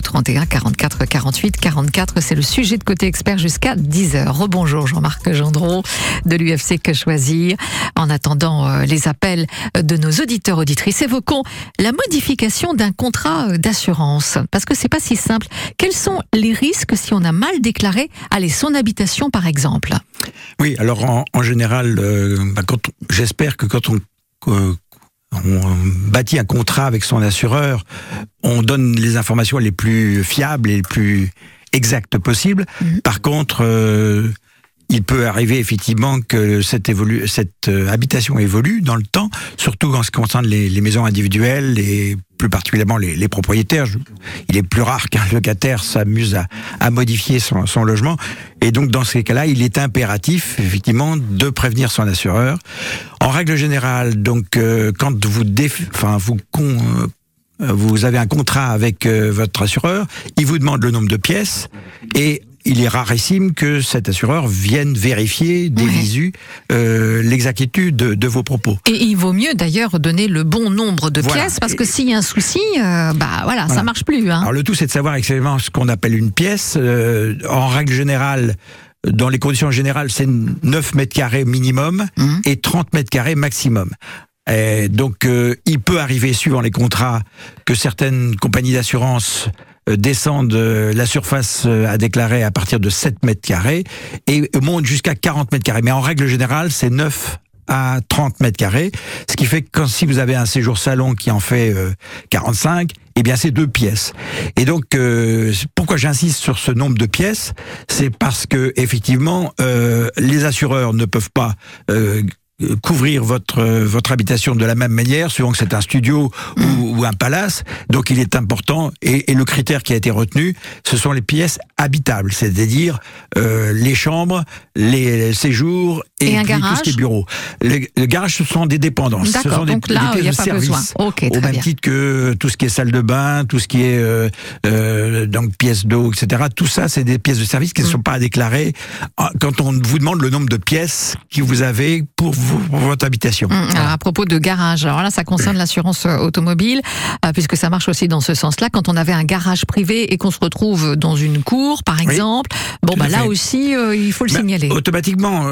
31 44 48 44, c'est le sujet de côté expert jusqu'à 10h. Rebonjour Jean-Marc Gendron de l'UFC Que Choisir. En attendant euh, les appels de nos auditeurs auditrices, évoquons la modification d'un contrat euh, d'assurance parce que c'est pas si simple. Quels sont les risques si on a mal déclaré allez son habitation par exemple? Oui, alors en, général euh, bah, j'espère que quand on on bâtit un contrat avec son assureur, on donne les informations les plus fiables et les plus exactes possibles. Mhm. Par contre, euh, il peut arriver effectivement que cette, cette euh, habitation évolue dans le temps, surtout en ce qui concerne les, maisons individuelles et plus particulièrement les, propriétaires. il est plus rare qu'un locataire s'amuse à, modifier son, logement. Et donc dans ces cas-là, il est impératif effectivement de prévenir son assureur. En règle générale, donc euh, quand euh, vous avez un contrat avec votre assureur, il vous demande le nombre de pièces et il est rarissime que cet assureur vienne vérifier des visu euh, l'exactitude de, vos propos. Et il vaut mieux d'ailleurs donner le bon nombre de pièces parce que s'il y a un souci, euh, bah voilà, ça marche plus. Hein. Alors le tout, c'est de savoir exactement ce qu'on appelle une pièce. Euh, en règle générale, dans les conditions générales, c'est 9 mètres carrés minimum mmh. et 30 mètres carrés maximum. Et donc, il peut arriver, suivant les contrats, que certaines compagnies d'assurance euh, descendent euh, la surface euh, à déclarer à partir de 7 mètres carrés et montent jusqu'à 40 mètres carrés. Mais en règle générale, c'est 9 à 30 mètres carrés, ce qui fait que quand, si vous avez un séjour salon qui en fait 45, eh bien c'est deux pièces. Et donc pourquoi j'insiste sur ce nombre de pièces, c'est parce que effectivement les assureurs ne peuvent pas couvrir votre votre habitation de la même manière, suivant que c'est un studio ou, un palace. Donc il est important et, et, le critère qui a été retenu, ce sont les pièces habitables, c'est-à-dire euh, les chambres, les séjours et, un garage. tout ce qui est bureau. Le, garage, ce sont des dépendances. Ce sont des, donc là, pièces de service. au même titre que tout ce qui est salle de bain, tout ce qui est euh, euh, donc pièces d'eau, etc. Tout ça, c'est des pièces de service qui ne mm. sont pas à déclarer ah, quand on vous demande le nombre de pièces que vous avez pour, votre habitation. Mm. Alors, à propos de garage, alors là, ça concerne l'assurance euh, automobile, puisque ça marche aussi dans ce sens-là. Quand on avait un garage privé et qu'on se retrouve dans une cour, par exemple, bon, bah là aussi, il faut le signaler. Automatiquement,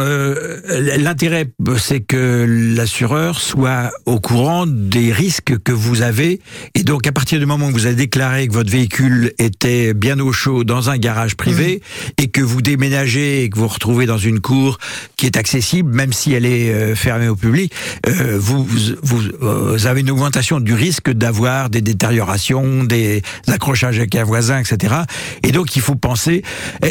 l'intérêt, c'est que l'assureur soit au courant des risques que vous avez. Et donc, à partir du moment où vous avez déclaré que votre véhicule était bien au chaud dans un garage privé mmh. et que vous déménagez et que vous vous retrouvez dans une cour qui est accessible, même si elle est euh, fermée au public, euh, vous, vous, avez une augmentation du risque d'avoir des détériorations, des accrochages avec un voisin, etc. Et donc, il faut penser,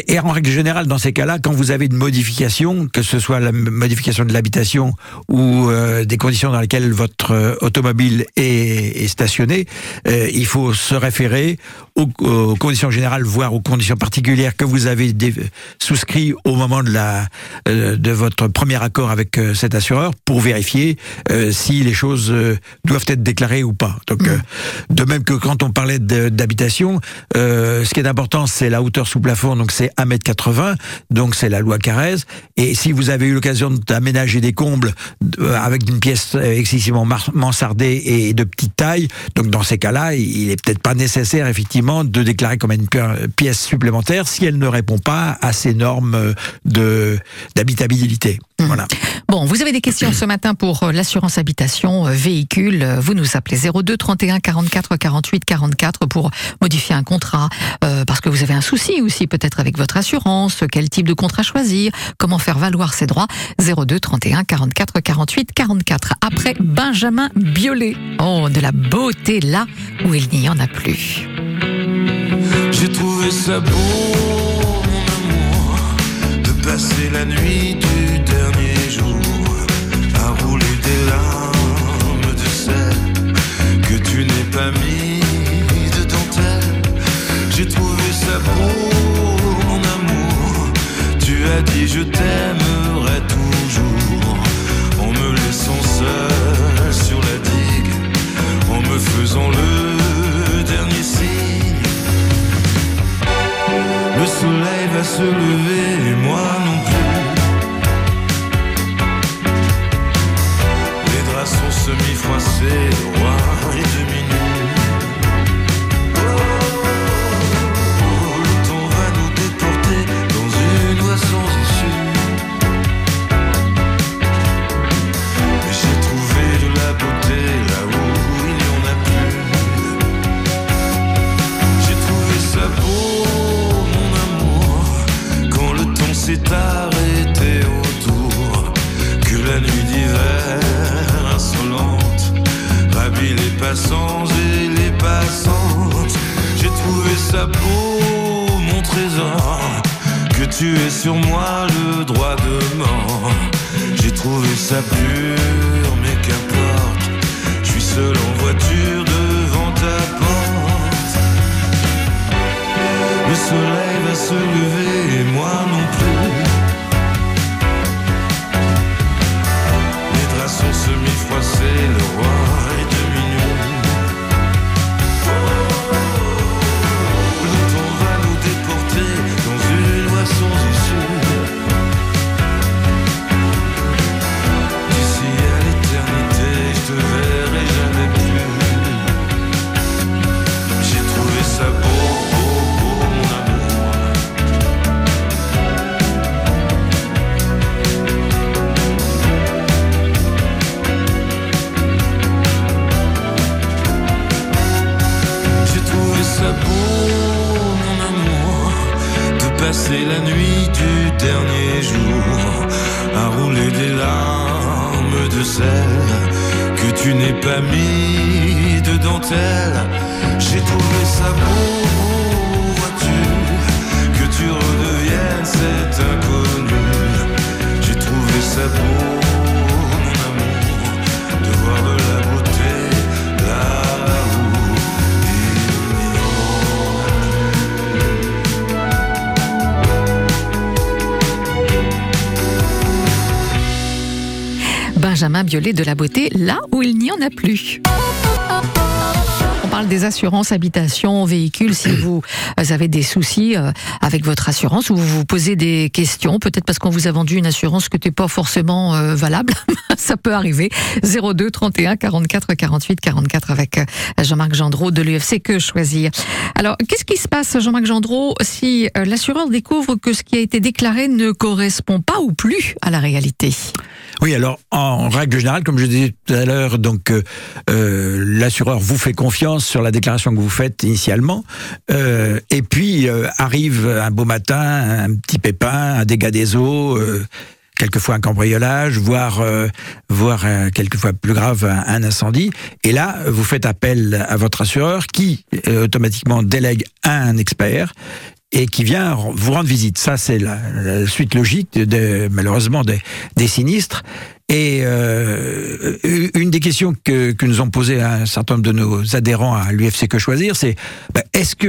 et en règle générale, dans ces cas-là, quand vous avez une modification, que ce soit la modification de l'habitation ou euh, des conditions dans lesquelles votre euh, automobile est, est stationnée, euh, il faut se référer aux, conditions générales, voire aux conditions particulières que vous avez souscrit au moment de la de votre premier accord avec cet assureur pour vérifier si les choses doivent être déclarées ou pas. Donc, mmh. de même que quand on parlait d'habitation, ce qui est important, c'est la hauteur sous plafond, donc c'est 1m80, donc c'est la loi Carrez. Et si vous avez eu l'occasion d'aménager des combles euh, avec une pièce excessivement mansardée et de petite taille. Donc dans ces cas-là, il est peut-être pas nécessaire effectivement de déclarer comme une pièce supplémentaire si elle ne répond pas à ces normes euh, d'habitabilité. Voilà. Bon, vous avez des questions ce matin pour euh, l'assurance habitation véhicule. Vous nous appelez 02 31 44 48 44 pour modifier un contrat parce que vous avez un souci aussi peut-être avec votre assurance. Quel type de contrat choisir Comment faire valoir ses droits 02 31 44 48 44. Après Benjamin Biolay. Oh, de la beauté là où il n'y en a plus. J'ai trouvé ça beau, Benjamin Biolay de la beauté, là où il n'y en a plus. On parle des assurances habitation, véhicules. Si vous avez des soucis euh, avec votre assurance ou vous vous posez des questions, peut-être parce qu'on vous a vendu une assurance que n'était pas forcément euh, valable, ça peut arriver. 02 31 44 48 44 avec euh, Jean-Marc Gendreau de l'UFC Que Choisir. Alors, qu'est-ce qui se passe, Jean-Marc Gendreau, si euh, l'assureur découvre que ce qui a été déclaré ne correspond pas ou plus à la réalité? Oui, alors en règle générale, comme je disais tout à l'heure, donc euh, euh, l'assureur vous fait confiance sur la déclaration que vous faites initialement, euh, et puis arrive un beau matin, un petit pépin, un dégât des eaux. quelquefois un cambriolage, voire, voire quelquefois plus grave, un, un incendie. Et là, vous faites appel à votre assureur qui euh, automatiquement délègue un expert et qui vient vous rendre visite. Ça, c'est la, suite logique, de, malheureusement, des sinistres. Et euh, une des questions que, que nous ont posées un certain nombre de nos adhérents à l'UFC Que Choisir, c'est ben, est-ce que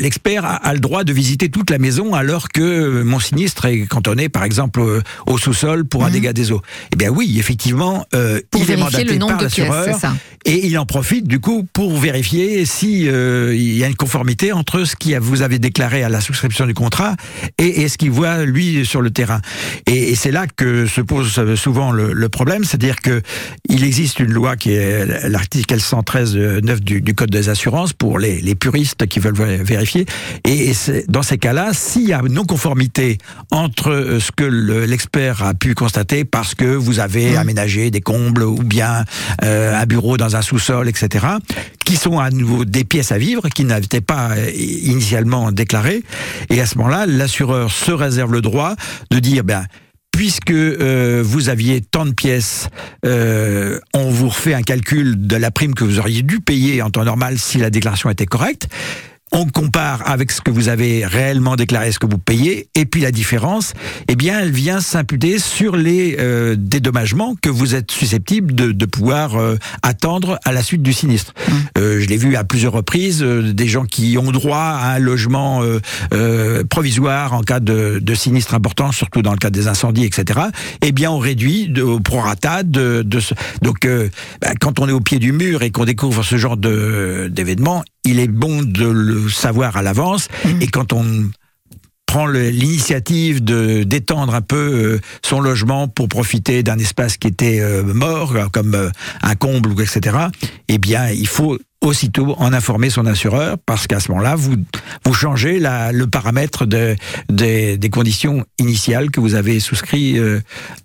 l'expert a, a le droit de visiter toute la maison alors que mon sinistre est cantonné, par exemple, au, au sous-sol pour un Mhm. dégât des eaux? Eh bien oui, effectivement, euh, Pour il est mandaté le par l'assureur et il en profite du coup pour vérifier si euh, il y a une conformité entre ce que vous avez déclaré à la souscription du contrat et, et ce qu'il voit lui sur le terrain. Et, et c'est là que se pose euh, le, le problème, c'est-à-dire que il existe une loi qui est l'article 113 9 du, du code des assurances pour les, les puristes qui veulent vé- vérifier. Et, dans ces cas-là, s'il y a non conformité entre euh, ce que le- l'expert a pu constater parce que vous avez aménagé des combles ou bien euh, un bureau dans un sous-sol, etc., qui sont à nouveau des pièces à vivre qui n'étaient pas euh, initialement déclarées. Et à ce moment-là, l'assureur se réserve le droit de dire, ben, puisque euh, vous aviez tant de pièces, euh, on vous refait un calcul de la prime que vous auriez dû payer en temps normal si la déclaration était correcte. On compare avec ce que vous avez réellement déclaré, ce que vous payez, et puis la différence, eh bien, elle vient s'imputer sur les euh, dédommagements que vous êtes susceptible de, de pouvoir euh, attendre à la suite du sinistre. Euh, je l'ai vu à plusieurs reprises, euh, des gens qui ont droit à un logement euh, euh, provisoire en cas de, de sinistre important, surtout dans le cas des incendies, etc. Eh bien, on réduit de, au prorata de, de ce... Donc, euh, bah, quand on est au pied du mur et qu'on découvre ce genre de d'événement, il est bon de le savoir à l'avance. Mhm. Et quand on prend l'initiative de d'étendre un peu euh, son logement pour profiter d'un espace qui était euh, mort, comme euh, un comble ou etc. Eh bien, il faut aussitôt en informer son assureur parce qu'à ce moment-là, vous vous changez la, le paramètre de, des- des conditions initiales que vous avez souscrit euh,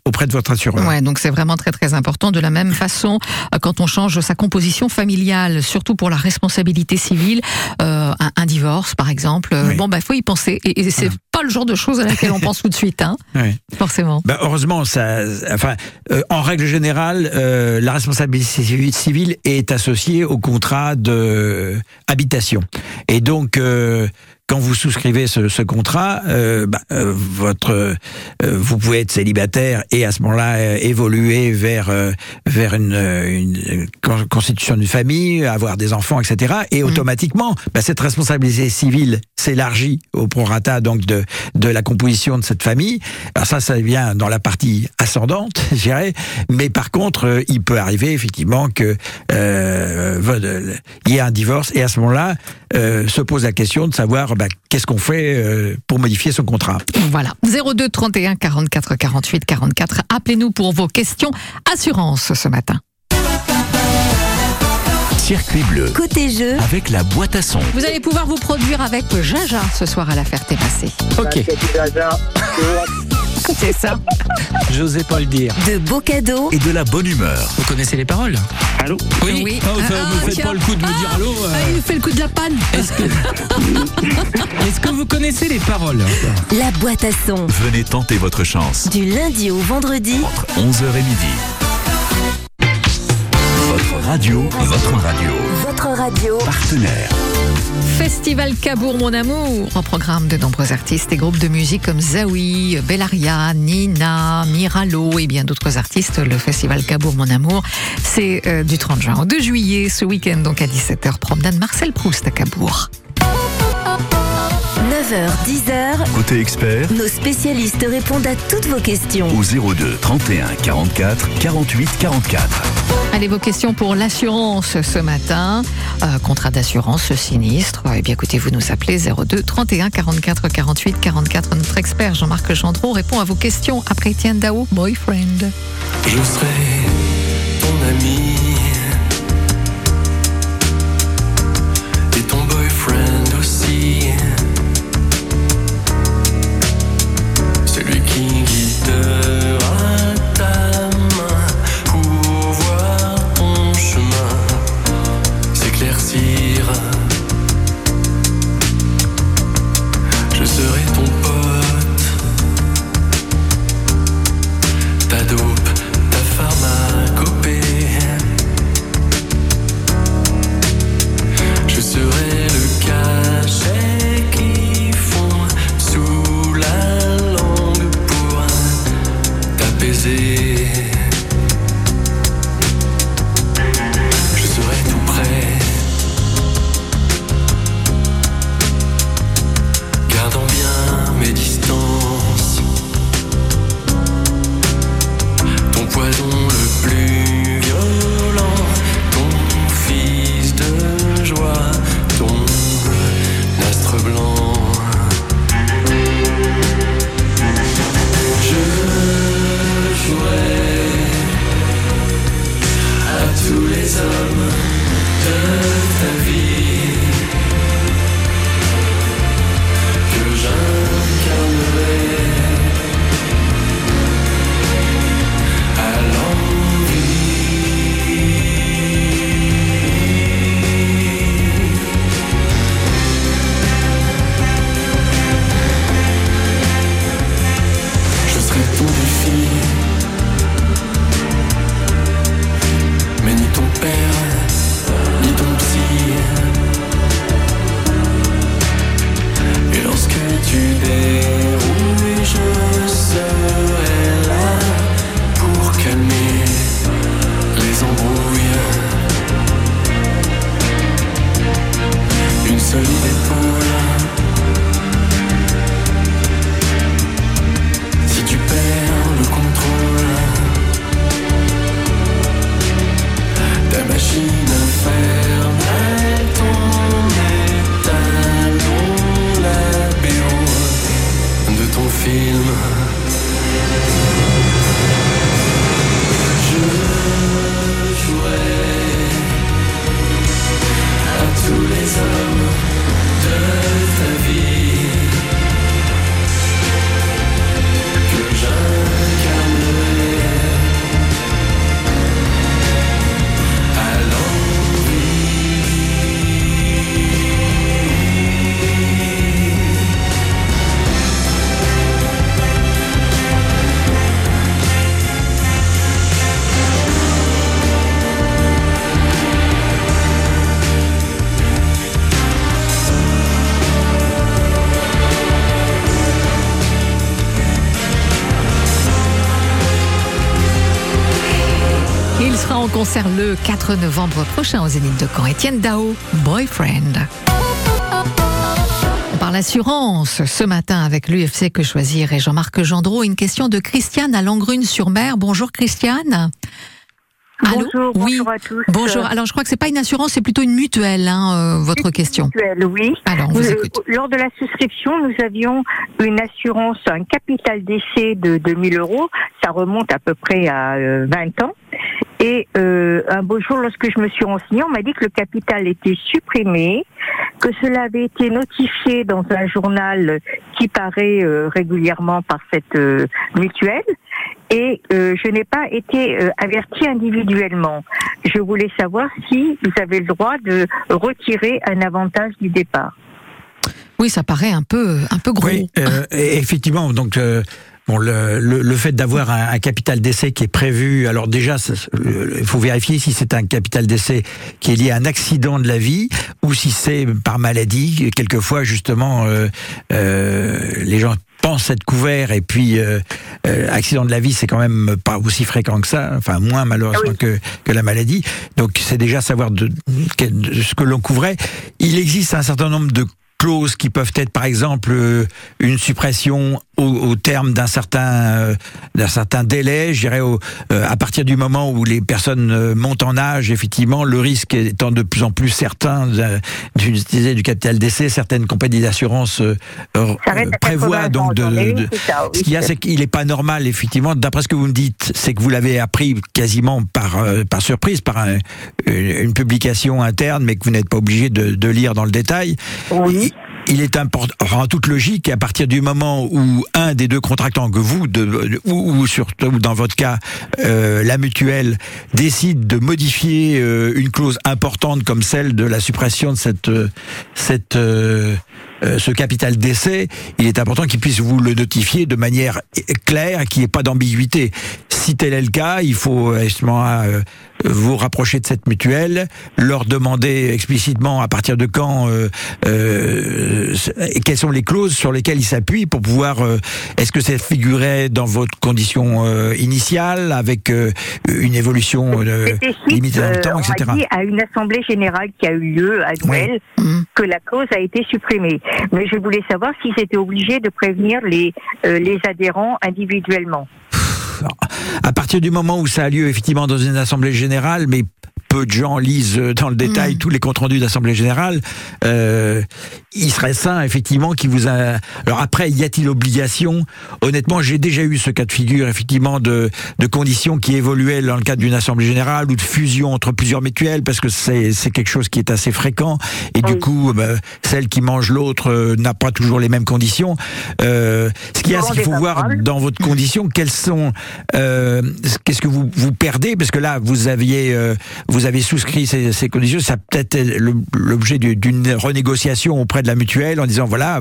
auprès de votre assureur. Ouais, donc c'est vraiment très très important. De la même façon, euh, quand on change sa composition familiale, surtout pour la responsabilité civile, euh, un, un divorce par exemple, euh, Oui. bon bah faut y penser. Et, et c'est Voilà. Pas le genre de choses à laquelle on pense tout de suite, hein, Ouais. forcément. Ben, heureusement, ça, enfin, euh, en règle générale, euh, la responsabilité civile est associée au contrat contrat de habitation. Et donc, euh, quand vous souscrivez ce, ce contrat, euh, bah, euh, votre, euh, vous pouvez être célibataire et à ce moment-là euh, évoluer vers euh, vers une, une con- constitution d'une famille, avoir des enfants, etc. Et automatiquement, bah, cette responsabilité civile s'élargit au prorata donc de de la composition de cette famille. Alors ça, ça vient dans la partie ascendante, je dirais. Mais par contre, euh, il peut arriver effectivement que euh, il y ait un divorce et à ce moment-là euh, se pose la question de savoir bah, qu'est-ce qu'on fait euh, pour modifier son contrat. Voilà. 02 31 44 48 44. Appelez-nous pour vos questions assurance ce matin. Circuit bleu Côté jeu, avec la boîte à son. Vous allez pouvoir vous produire avec Jaja ce soir à la Ferté-Massé. Ok, C'est ça. j'osais pas le dire. de beaux cadeaux, Et de la bonne humeur. Vous connaissez les paroles Allô Oui. Oui. Oh, ça, Ah, me faites tiens. pas le coup de me dire allô. euh, Ah, il nous fait le coup de la panne. Est-ce que... Est-ce que vous connaissez les paroles la boîte à son. Venez tenter votre chance Du lundi au vendredi, entre 11h et midi. Votre radio, votre radio. Votre radio. Partenaire. Festival Cabourg Mon Amour, au programme de nombreux artistes et groupes de musique comme Zawi, Bellaria, Nina, Miralo et bien d'autres artistes. Le Festival Cabourg Mon Amour, c'est euh, du 30 juin au 2 juillet, ce week-end donc à 17h, promenade Marcel Proust à Cabourg. 9h, 10h, Côté expert, nos spécialistes répondent à toutes vos questions. au 02 31 44 48 44. Allez, vos questions pour l'assurance ce matin. Euh, contrat d'assurance sinistre. Eh bien, écoutez, vous nous appelez 02 31 44 48 44. Notre expert Jean-Marc Gendreau répond à vos questions après Étienne Dao, boyfriend. Je serai ton ami et ton boyfriend aussi. Concert le 4 novembre prochain au Zénith de Caen. Étienne Dao, Boyfriend. On parle assurance ce matin avec l'UFC Que Choisir et Jean-Marc Gendreau. Une question de Christiane à Langrune-sur-Mer. Bonjour Christiane. Allô Bonjour, oui. bonjour à tous. Bonjour. Alors je crois que c'est pas une assurance, c'est plutôt une mutuelle, hein, euh, votre question. Mutuelle, oui. Alors on vous Euh, lors de la souscription, nous avions une assurance, un capital d'essai de 2000 euros. Ça remonte à peu près à euh, 20 ans. Et euh, un beau jour, lorsque je me suis renseignée, on m'a dit que le capital était supprimé, que cela avait été notifié dans un journal qui paraît euh, régulièrement par cette euh, mutuelle. Et euh, je n'ai pas été euh, avertie individuellement. Je voulais savoir si vous avez le droit de retirer un avantage du départ. Oui, ça paraît un peu, un peu gros. Oui, euh, effectivement, donc. Bon, le, le, le fait d'avoir un, un capital d'essai qui est prévu, alors déjà, il faut vérifier si c'est un capital d'essai qui est lié à un accident de la vie ou si c'est par maladie. Quelquefois, justement, euh, euh, les gens pensent être couverts et puis euh, euh, accident de la vie, c'est quand même pas aussi fréquent que ça, enfin moins malheureusement Oui. que, que la maladie. Donc c'est déjà savoir de, de ce que l'on couvrait. Il existe un certain nombre de clauses qui peuvent être par exemple euh, une suppression au, au terme d'un certain euh, d'un certain délai, je dirais au- euh, à partir du moment où les personnes montent en âge, effectivement, le risque étant de plus en plus certain d'utiliser du capital d'essai, certaines compagnies d'assurance prévoient 80 donc de, ça, oui. ce qu'il y a, c'est qu'il n'est pas normal, effectivement. D'après ce que vous me dites, c'est que vous l'avez appris quasiment par, euh, par surprise, par un- une, une publication interne, mais que vous n'êtes pas obligé de, de lire dans le détail. Oui. Il est important, enfin, en toute logique, à partir du moment où un des deux contractants, que vous, ou, ou surtout dans votre cas, euh, la mutuelle, décide de modifier euh, une clause importante comme celle de la suppression de cette, euh, cette, euh, euh, ce capital d'essai, il est important qu'il puisse vous le notifier de manière claire, qu'il n'y ait pas d'ambiguïté. Si tel est le cas, il faut justement euh, vous rapprocher de cette mutuelle, leur demander explicitement à partir de quand, euh, euh, et quelles sont les clauses sur lesquelles ils s'appuient pour pouvoir. euh, Est-ce que ça figurait dans votre condition euh, initiale avec euh, une évolution euh, limitée dans le temps, on etc. m'a dit à une assemblée générale qui a eu lieu à Noël Mhm. que la clause a été supprimée. Mais je voulais savoir s'ils étaient obligés de prévenir les, euh, les adhérents individuellement. À partir du moment où ça a lieu effectivement dans une assemblée générale, mais peu de gens lisent euh, dans le détail Mm. tous les comptes rendus d'assemblée générale, euh, il serait sain effectivement qui vous a. Alors après, y a-t-il obligation? Honnêtement, j'ai déjà eu ce cas de figure effectivement de, de conditions qui évoluaient dans le cadre d'une assemblée générale ou de fusion entre plusieurs mutuelles parce que c'est quelque chose qui est assez fréquent et du coup, bah, celle qui mange l'autre euh, n'a pas toujours les mêmes conditions. Euh, ce qu'il y a, c'est qu'il faut voir dans votre condition quelles sont euh, qu'est-ce que vous vous perdez? Parce que là vous aviez euh, vous avez souscrit ces, conditions ça été le- l'objet du- d'une renégociation auprès de la mutuelle en disant voilà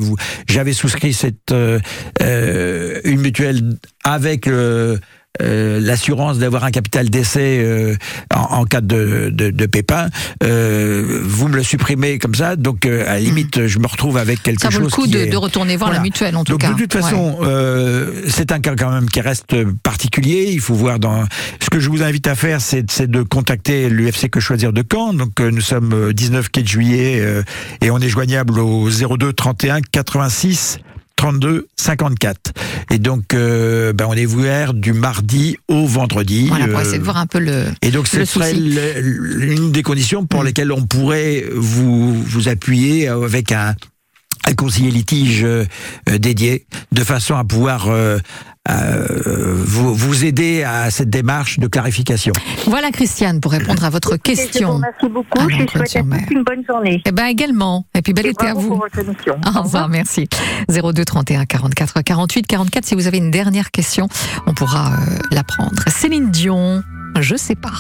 j'avais souscrit cette euh, euh, une mutuelle avec euh, euh, l'assurance d'avoir un capital d'essai euh, en, en cas de, de, de pépin, euh, vous me le supprimez comme ça, donc euh, à la limite je me retrouve avec quelque Ça vaut chose le coup de, est- de retourner voir Voilà. la mutuelle en tout donc cas. de toute Ouais. façon, euh, c'est un cas quand même qui reste particulier. Il faut voir dans. Ce que je vous invite à faire, c'est de contacter l'UFC Que Choisir de Caen. Donc euh, nous sommes euh, 19 quai de juillet euh, et on est joignable au 02 31 86 32 54. Et donc, euh, ben, on est ouvert du mardi au vendredi. Voilà, pour euh, essayer de voir un peu le. et donc, ce serait l'une des conditions pour Mm. lesquelles on pourrait vous, vous appuyer avec un, un conseiller litige euh, euh, dédié, de façon à pouvoir euh, euh, vous, vous aider à cette démarche de clarification. Voilà Christiane pour répondre à votre vous question. remercie beaucoup. Ah, je non, souhaite à tous une bonne journée. Eh ben également. Et puis bel été à vous. pour votre émission. Au revoir, merci. 02 31 44 48 44. Si vous avez une dernière question, on pourra euh, la prendre. Céline Dion, je sais pas.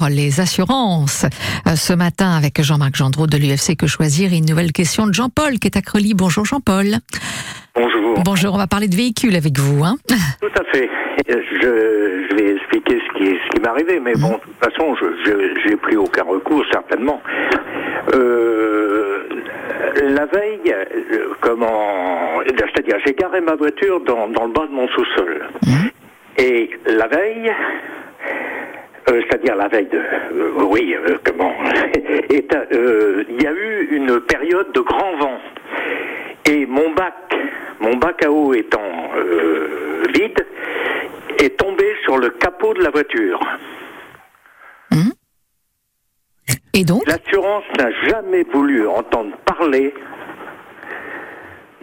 Encore, les assurances. Euh, Ce matin, avec Jean-Marc Gendreau de l'UFC Que Choisir, une nouvelle question de Jean-Paul qui est à Creully. Bonjour Jean-Paul. Bonjour. Bonjour, on va parler de véhicules avec vous. Hein Tout à fait. Euh, Je, je vais expliquer ce qui, ce qui m'est arrivé, mais bon, de toute façon, je n'ai plus aucun recours, certainement. Euh, la veille, euh, comment. C'est-à-dire, j'ai garé ma voiture dans, dans le bas de mon sous-sol. Et la veille. Euh, c'est-à-dire la veille de, euh, oui, euh, comment, euh, il y a eu une période de grand vent. Et mon bac, mon bac à eau étant vide, est tombé sur le capot de la voiture. Et donc? L'assurance n'a jamais voulu entendre parler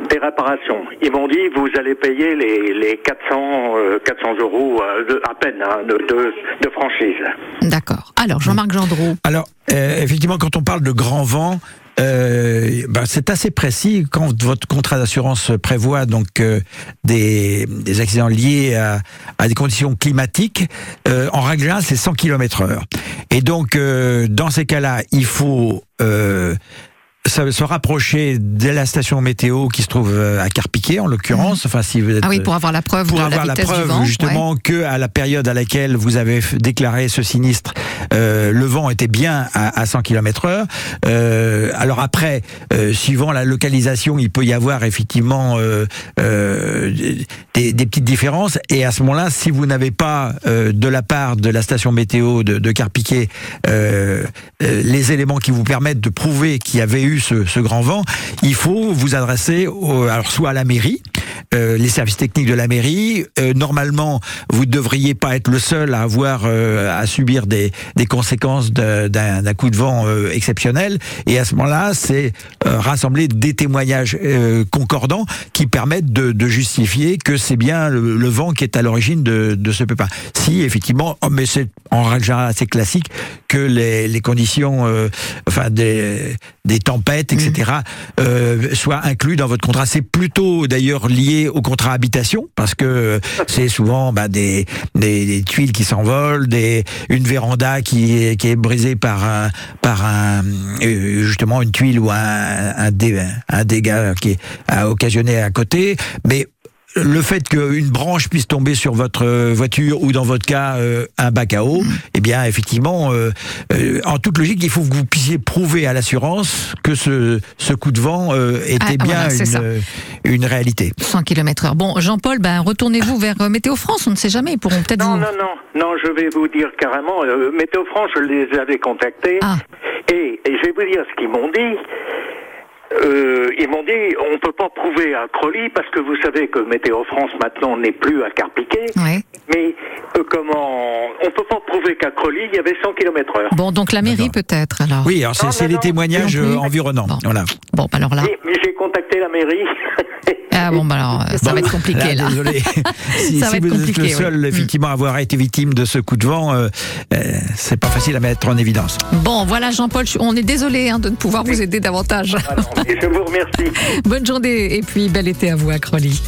des réparations. Ils m'ont dit vous allez payer les, les 400, euh, 400 euros euh, de- à peine hein, de, de, de franchise. D'accord. Alors, Jean-Marc Gendreau. Alors, euh, effectivement, quand on parle de grand vent, euh, ben, c'est assez précis quand votre contrat d'assurance prévoit donc euh, des, des accidents liés à, à des conditions climatiques. euh, en règle générale, c'est 100 km/h. Et donc, euh, dans ces cas-là, il faut euh, se rapprocher de la station météo qui se trouve euh, à Carpiquet, en l'occurrence. Enfin, si vous êtes Ah oui, pour avoir la preuve pour de avoir la preuve vent. justement que à la période à laquelle vous avez déclaré ce sinistre, euh, le vent était bien à, à 100 km/h. Euh, alors après, euh, suivant la localisation, il peut y avoir effectivement euh, euh, des, des petites différences. Et à ce moment-là, si vous n'avez pas euh, de la part de la station météo de, de Carpiquet euh, euh, les éléments qui vous permettent de prouver qu'il y avait eu ce, grand vent, il faut vous adresser soit à la mairie, euh, les services techniques de la mairie. Euh, normalement, vous ne devriez pas être le seul à avoir euh, à subir des, des conséquences d'un coup de vent exceptionnel. Et à ce moment-là, c'est rassembler des témoignages concordants qui permettent de, de justifier que c'est bien le, le vent qui est à l'origine de, de ce pépin. Si effectivement, oh, mais c'est en règle générale assez classique que les, les conditions, enfin des, des tempêtes, etc., euh, soient inclus dans votre contrat. C'est plutôt d'ailleurs lié au contrat habitation parce que c'est souvent bah, des, des, tuiles qui s'envolent, une véranda qui est, brisée par par euh, justement une tuile ou un un, dé- un dégât qui a occasionné à côté, mais le fait qu'une branche puisse tomber sur votre euh, voiture ou dans votre cas euh, un bac à eau, eh bien effectivement, euh, euh, en toute logique, il faut que vous puissiez prouver à l'assurance que ce, ce coup de vent euh, était Ah, bien voilà, une, euh, une réalité. 100 km/h. Bon, Jean-Paul, ben, retournez-vous vers euh, Météo France, on ne sait jamais, ils pourront peut-être Non, vous. non, non, non, je vais vous dire carrément, euh, Météo France, je les avais contactés, Ah. et, et je vais vous dire ce qu'ils m'ont dit. Euh, ils m'ont dit, on peut pas prouver à Crolly, parce que vous savez que Météo France maintenant n'est plus à Carpiquet, Ouais. mais euh, comment, on peut pas prouver qu'à Crolly, il y avait 100 km heure. Bon, donc la mairie peut-être alors. Oui, alors c'est les témoignages Non euh, environnants. Bon. Voilà. Bon, bah alors là. J'ai contacté la mairie. Ah bon, bah alors, euh, ça va être compliqué là. Désolé. si Ça va être vous êtes compliqué, le oui. seul, Mm. effectivement, à avoir été victime de ce coup de vent, euh, euh, c'est pas facile à mettre en évidence. Bon, voilà Jean-Paul, je- on est désolé hein, de ne pouvoir vous aider davantage. Alors, et je vous remercie. Bonne journée et puis bel été à vous à Crolly.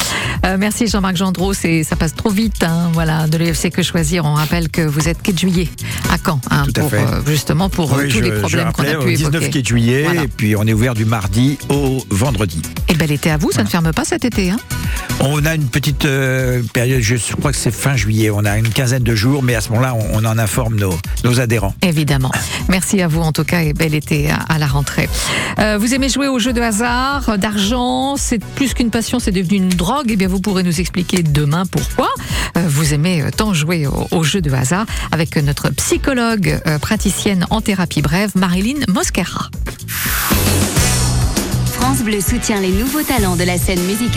Euh, merci Jean-Marc Gendreau, ça passe trop vite. Hein, voilà, de l'UFC que choisir. On rappelle que vous êtes 4 juillet à Caen, hein, Tout à pour fait. euh, justement pour euh, Oui, tous je- les problèmes qu'on a pu au 19 évoquer. qui est juillet, Voilà. et puis on est ouvert du mardi au vendredi. Et bel été à vous, ça ne ferme pas cet été. Hein On a une petite euh, période, je crois que c'est fin juillet, on a une quinzaine de jours, mais à ce moment-là, on, on en informe nos, nos adhérents. Évidemment. Merci à vous en tout cas et bel été à, à la rentrée. Vous aimez jouer aux jeux de hasard, d'argent, c'est plus qu'une passion, c'est devenu une drogue. Eh bien, vous pourrez nous expliquer demain pourquoi euh, vous aimez euh, tant jouer aux jeux de hasard avec notre psychologue euh, praticienne en thérapie brève, Marilyn Mosquera. France Bleu soutient les nouveaux talents de la scène musicale.